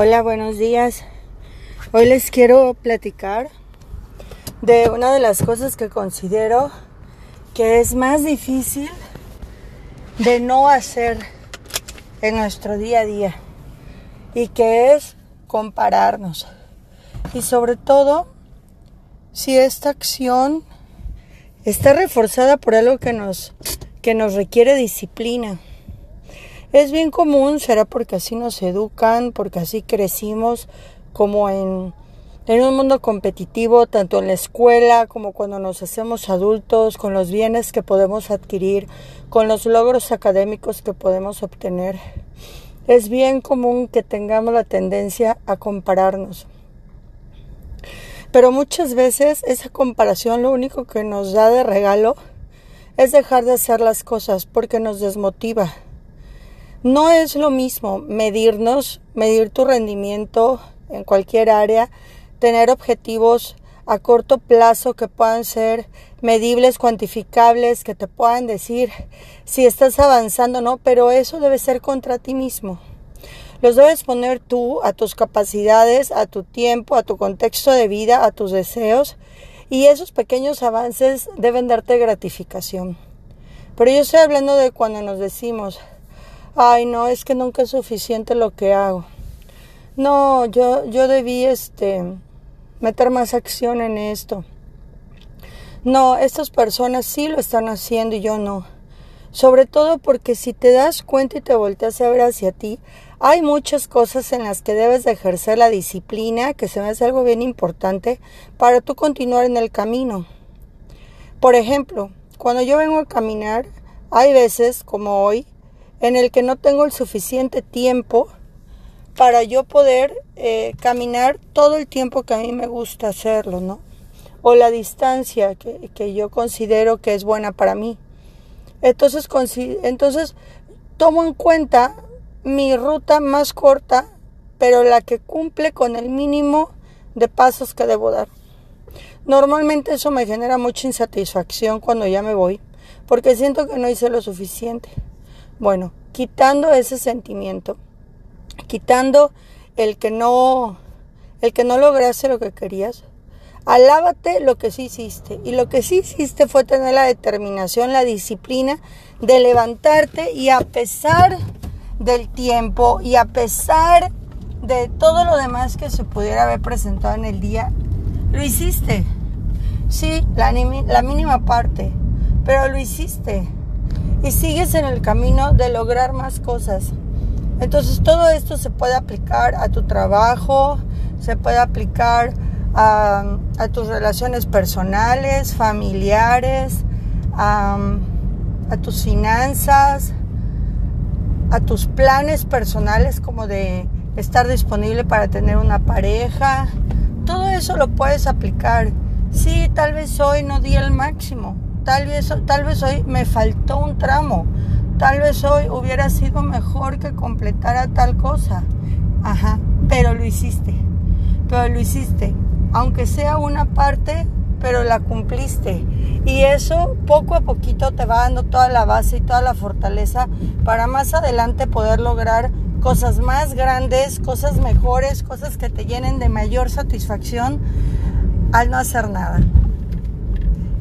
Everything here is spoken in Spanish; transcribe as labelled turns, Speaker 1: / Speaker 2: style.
Speaker 1: Hola, buenos días. Hoy les quiero platicar de una de las cosas que considero que es más difícil de no hacer en nuestro día a día y que es compararnos. Y sobre todo, si esta acción está reforzada por algo que nos, que nos requiere disciplina es bien común, será porque así nos educan, porque así crecimos, como en, un mundo competitivo, tanto en la escuela como cuando nos hacemos adultos, con los bienes que podemos adquirir, con los logros académicos que podemos obtener. Es bien común que tengamos la tendencia a compararnos. Pero muchas veces esa comparación lo único que nos da de regalo es dejar de hacer las cosas porque nos desmotiva no es lo mismo medirnos, medir tu rendimiento en cualquier área, tener objetivos a corto plazo que puedan ser medibles, cuantificables, que te puedan decir si estás avanzando o no, pero eso debe ser contra ti mismo. Los debes poner tú a tus capacidades, a tu tiempo, a tu contexto de vida, a tus deseos, y esos pequeños avances deben darte gratificación. Pero yo estoy hablando de cuando nos decimos, ay no, es que nunca es suficiente lo que hago. No, yo, yo debí este meter más acción en esto. No, estas personas sí lo están haciendo y yo no. Sobre todo porque si te das cuenta y te volteas a ver hacia ti, hay muchas cosas en las que debes de ejercer la disciplina, que se me hace algo bien importante, para tú continuar en el camino. Por ejemplo, cuando yo vengo a caminar, hay veces, como hoy, en el que no tengo el suficiente tiempo para yo poder eh, caminar todo el tiempo que a mí me gusta hacerlo, ¿no? O la distancia que, que yo considero que es buena para mí. Entonces, entonces tomo en cuenta mi ruta más corta, pero la que cumple con el mínimo de pasos que debo dar. Normalmente eso me genera mucha insatisfacción cuando ya me voy, porque siento que no hice lo suficiente. Bueno, quitando ese sentimiento, quitando el que no el que no lograste lo que querías, alábate lo que sí hiciste. Y lo que sí hiciste fue tener la determinación, la disciplina de levantarte y a pesar del tiempo y a pesar de todo lo demás que se pudiera haber presentado en el día, lo hiciste. Sí, la, la mínima parte, pero lo hiciste y sigues en el camino de lograr más cosas. Entonces todo esto se puede aplicar a tu trabajo, se puede aplicar a, tus relaciones personales, familiares, a, a tus finanzas, a tus planes personales como de estar disponible para tener una pareja. Todo eso lo puedes aplicar. Sí, tal vez hoy no di el máximo, Tal vez, tal vez hoy me faltó un tramo. Tal vez hoy hubiera sido mejor que completara tal cosa. Ajá, pero lo hiciste. Pero lo hiciste. Aunque sea una parte, pero la cumpliste. Y eso poco a poquito te va dando toda la base y toda la fortaleza para más adelante poder lograr cosas más grandes, cosas mejores, cosas que te llenen de mayor satisfacción al no hacer nada.